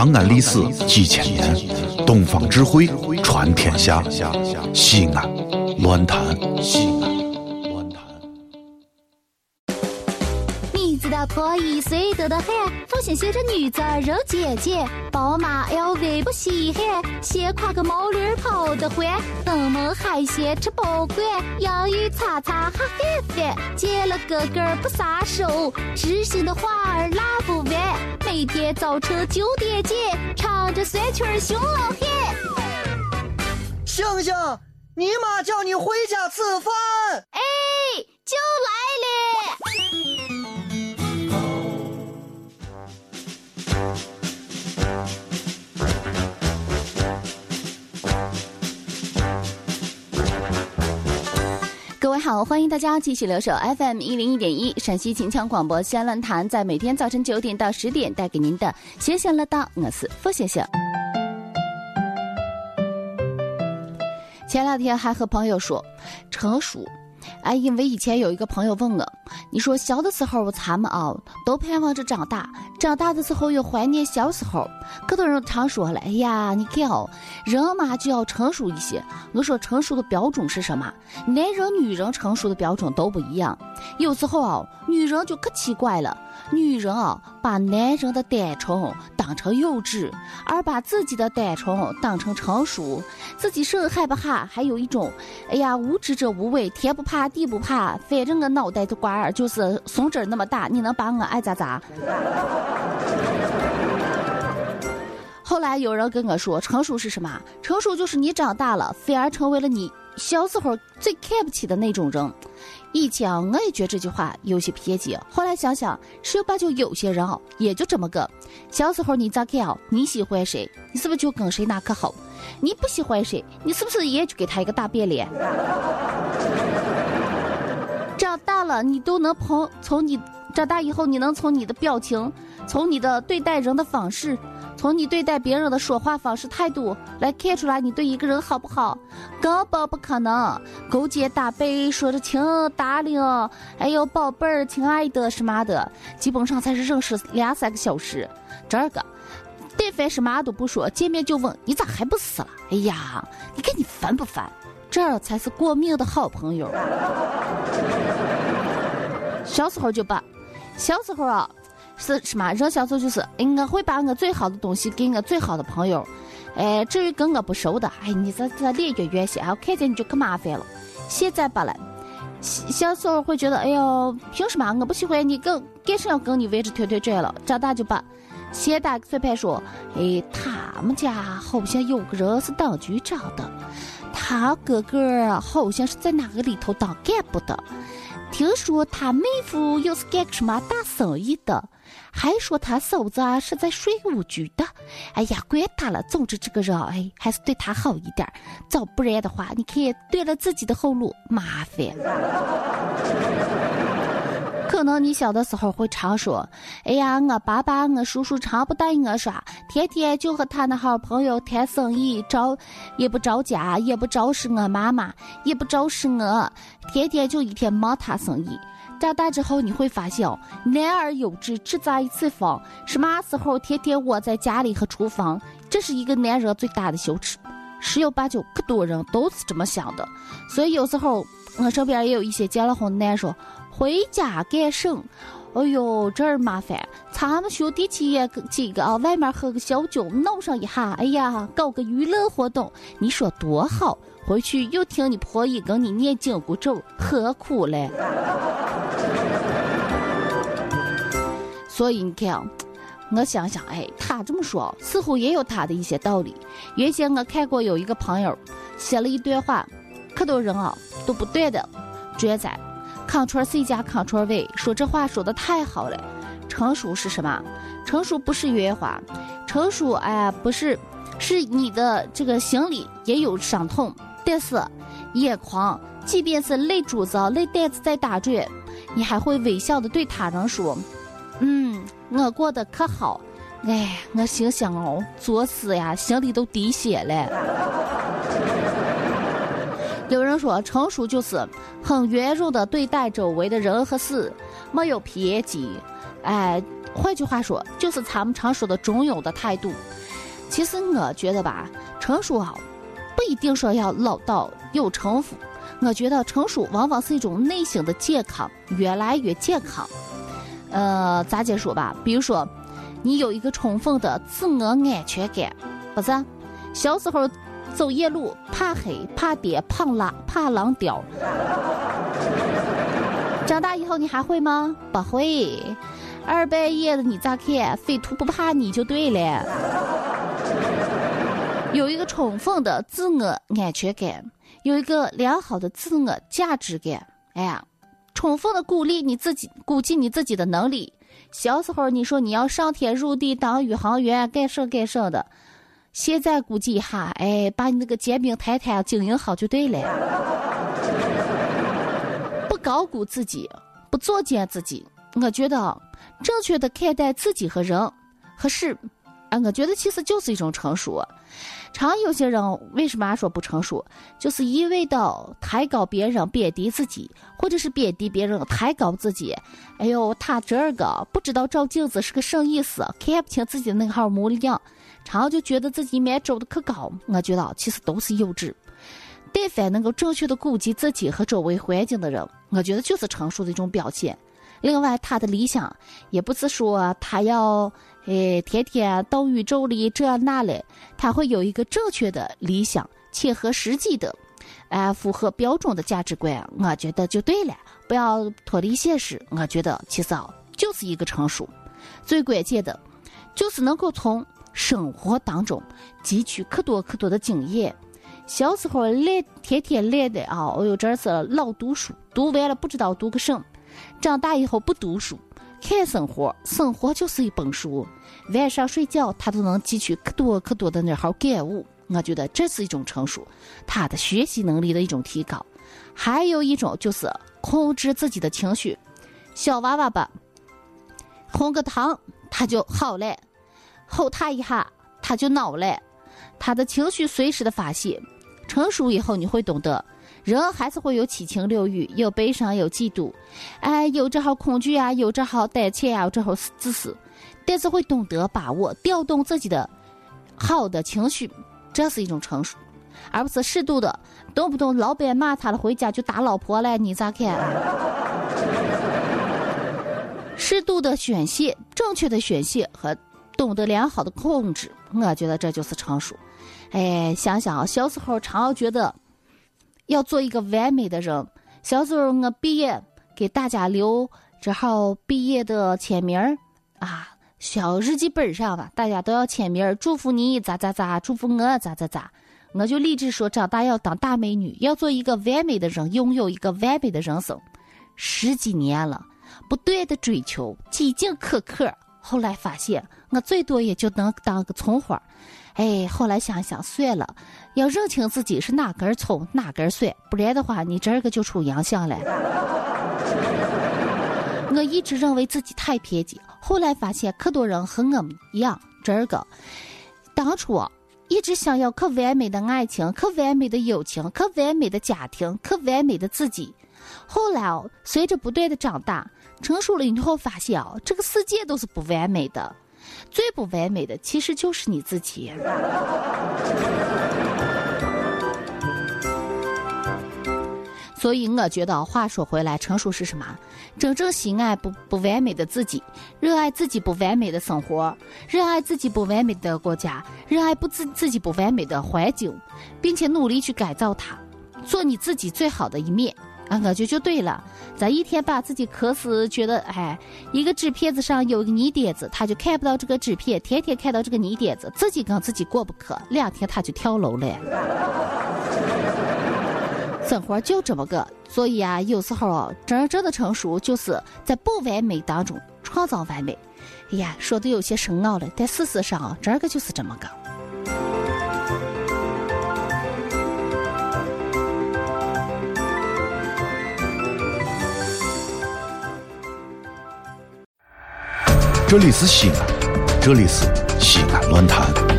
长安历史几千年，东方智慧传天下。西安，乱谈西安，乱谈。你知道破一岁多的很，首先写着女子肉姐姐，宝马 LV 不稀罕，先挎个毛驴跑得欢，登门海鲜吃不惯，洋芋擦擦哈翻翻，见了哥哥不撒手，知心的话儿拉不完，每天早晨九点见，唱着酸曲儿熊老汉。星星，你妈叫你回家吃饭。哎，就来好，欢迎大家继续留守 FM 一零一点一陕西秦腔广播西安论坛，在每天早晨九点到十点带给您的闲闲乐道，我是付先生。前两天还和朋友说成熟，哎，因为以前有一个朋友问我，你说小的时候咱们啊都盼望着长大，长大的时候又怀念小时候。可多人常说了，哎呀，你看哦，人嘛就要成熟一些。我说成熟的标准是什么？男人、女人成熟的标准都不一样。有时候啊，女人就可奇怪了，女人啊把男人的单纯当成幼稚，而把自己的单纯当成成熟。自己甚害不哈，还有一种，哎呀，无知者无畏，天不怕地不怕，反正我脑袋的瓜儿就是松针那么大，你能把我爱咋咋？后来有人跟我说，成熟是什么？成熟就是你长大了，反而成为了你小时候最看不起的那种人。以前我也觉得这句话有些偏激，后来想想，十有八九有些人啊，也就这么个。小时候你咋看啊？你喜欢谁，你是不是就跟谁那可好？你不喜欢谁，你是不是也就给他一个大变脸？长大了，你都能从从你长大以后，你能从你的表情，从你的对待人的方式，从你对待别人的说话方式态度来看出来你对一个人好不好？根本不可能，勾肩搭背说着亲大领，哎呦宝贝儿、亲爱的什么的，基本上才是认识两三个小时。这个，但凡是嘛都不说，见面就问你咋还不死了？哎呀，你看你烦不烦？这才是过命的好朋友。小时候就把，小时候啊，是什么？人小时候就是，哎，我会把我最好的东西给我最好的朋友，哎，至于跟我不熟的，哎，你这这脸越圆些，看见你就可麻烦了。现在不了，小时候会觉得，哎呦，凭什么我不喜欢你，跟干什么要跟你围着团团转了？长大就把，先打算盘说，哎，他们家好像有个人是当局长的。他哥哥好像是在哪个里头当干部的，听说他妹夫又是干什么大生意的，还说他嫂子是在税务局的。哎呀，管他了，总之这个人哎还是对他好一点，早不然的话，你看断了自己的后路，麻烦。可能你小的时候会常说：“哎呀，我爸爸、我叔叔常不带我耍，天天就和他那好朋友谈生意，招也不着家，也不招是我妈妈，也不招是我，天天就一天忙他生意。”长大之后你会发现，男儿有志志在四方，什么时候天天窝在家里和厨房，这是一个男人最大的羞耻。十有八九，可多人都是这么想的。所以有时候我身边也有一些结了婚的男说。回家干省，哎呦，这儿麻烦！咱们兄弟几个几个啊，外面喝个小酒，闹上一下，哎呀，搞个娱乐活动，你说多好！回去又听你婆姨跟你念紧箍咒，何苦嘞？所以你看，我想想，哎，他这么说，似乎也有他的一些道理。原先我看过有一个朋友写了一段话，可多人啊都不断的转载。Ctrl C 加 Ctrl V，说这话说的太好了。成熟是什么？成熟不是圆滑，成熟哎不是，是你的这个心里也有伤痛，但是眼眶，即便是泪珠子、泪蛋子在打转，你还会微笑的对他人说：“，我过得可好。”哎，我心想哦，作死呀，心里都滴血了。有人说，成熟就是很圆融的对待周围的人和事，没有偏激，哎，换句话说，就是咱们常说的中庸的态度。其实我觉得吧，成熟啊，不一定说要老道有城府。我觉得成熟往往是一种内心的健康，越来越健康。呃，咋解说吧？比如说，你有一个充分的自我安全感，不是？小时候走夜路怕黑、怕跌、怕拉、怕狼叼。长大以后你还会吗？不会。二半夜的你咋看？匪徒不怕你就对了。有一个充分的自我安全感，有一个良好的自我价值感。哎呀，充分的鼓励你自己，估计你自己的能力。小时候你说你要上天入地当宇航员，干什干什的。现在估计哈，哎，把你那个煎饼摊摊经营好就对了。不高估自己，不作践自己。我觉得正确的看待自己和人和事，啊，我觉得其实就是一种成熟。常有些人为什么说不成熟，就是一味的抬高别人，贬低自己，或者是贬低别人，抬高自己。哎呦，他这个不知道照镜子是个什意思，看不清自己的那个号模样。常就觉得自己面走的可高，我觉得其实都是幼稚。但凡能够正确的估计自己和周围环境的人，我觉得就是成熟的一种表现。另外，他的理想也不是说他要诶天天到宇宙里这那嘞，他会有一个正确的理想，切合实际的，哎，符合标准的价值观，我觉得就对了。不要脱离现实，我觉得其实啊就是一个成熟。最关键的，就是能够从。生活当中汲取可多可多的经验。小时候练，天天练的啊，哦呦，这是老读书，读完了不知道读个什。长大以后不读书，看生活，生活就是一本书。晚上睡觉，他都能汲取可多可多的那号感悟。我觉得这是一种成熟，他的学习能力的一种提高。还有一种就是控制自己的情绪。小娃娃吧，哄个糖他就好了。吼他一下，他就恼了，他的情绪随时的发泄。成熟以后，你会懂得，人还是会有七情六欲，有悲伤，有嫉妒，哎，有这号恐惧啊，有这号胆怯啊，有这号自私，但是会懂得把握，调动自己的好的情绪，这是一种成熟，而不是适度的，动不动老板骂他了，回家就打老婆了，你咋看？适度的宣泄，正确的宣泄和。懂得良好的控制，我觉得这就是成熟。哎，想想，小时候常觉得要做一个完美的人。小时候我毕业给大家留这号毕业的签名儿啊，小日记本上吧，大家都要签名儿，祝福你咋咋咋，祝福我咋咋咋。我就立志说，长大要当大美女，要做一个完美的人，拥有一个完美的人生。十几年了，不断的追求，几经苛刻。后来发现，我最多也就能当个葱花哎，后来想想算了，要认清自己是哪根葱哪根蒜，不然的话，你这个就出洋相了。我一直认为自己太偏激，后来发现可多人和我们一样，这个当初一直想要可完美的爱情，可完美的友情，可完美的家庭，可完美的自己。后来哦，随着不断的长大。成熟了以后，发现哦，这个世界都是不完美的，最不完美的其实就是你自己。所以我觉得，话说回来，成熟是什么？真正喜爱不不完美的自己，热爱自己不完美的生活，热爱自己不完美的国家，热爱不自自己不完美的环境，并且努力去改造它，做你自己最好的一面。啊，我就就对了。咱一天把自己渴死，觉得哎，一个纸片子上有个泥点子，他就看不到这个纸片，天天看到这个泥点子，自己跟自己过不去，两天他就跳楼了。生活就这么个，所以啊，有时候真正的成熟，就是在不完美当中创造完美。哎呀，说的有些深奥了，但事实上，这个就是这么个。这里是西安，这里是西安论坛。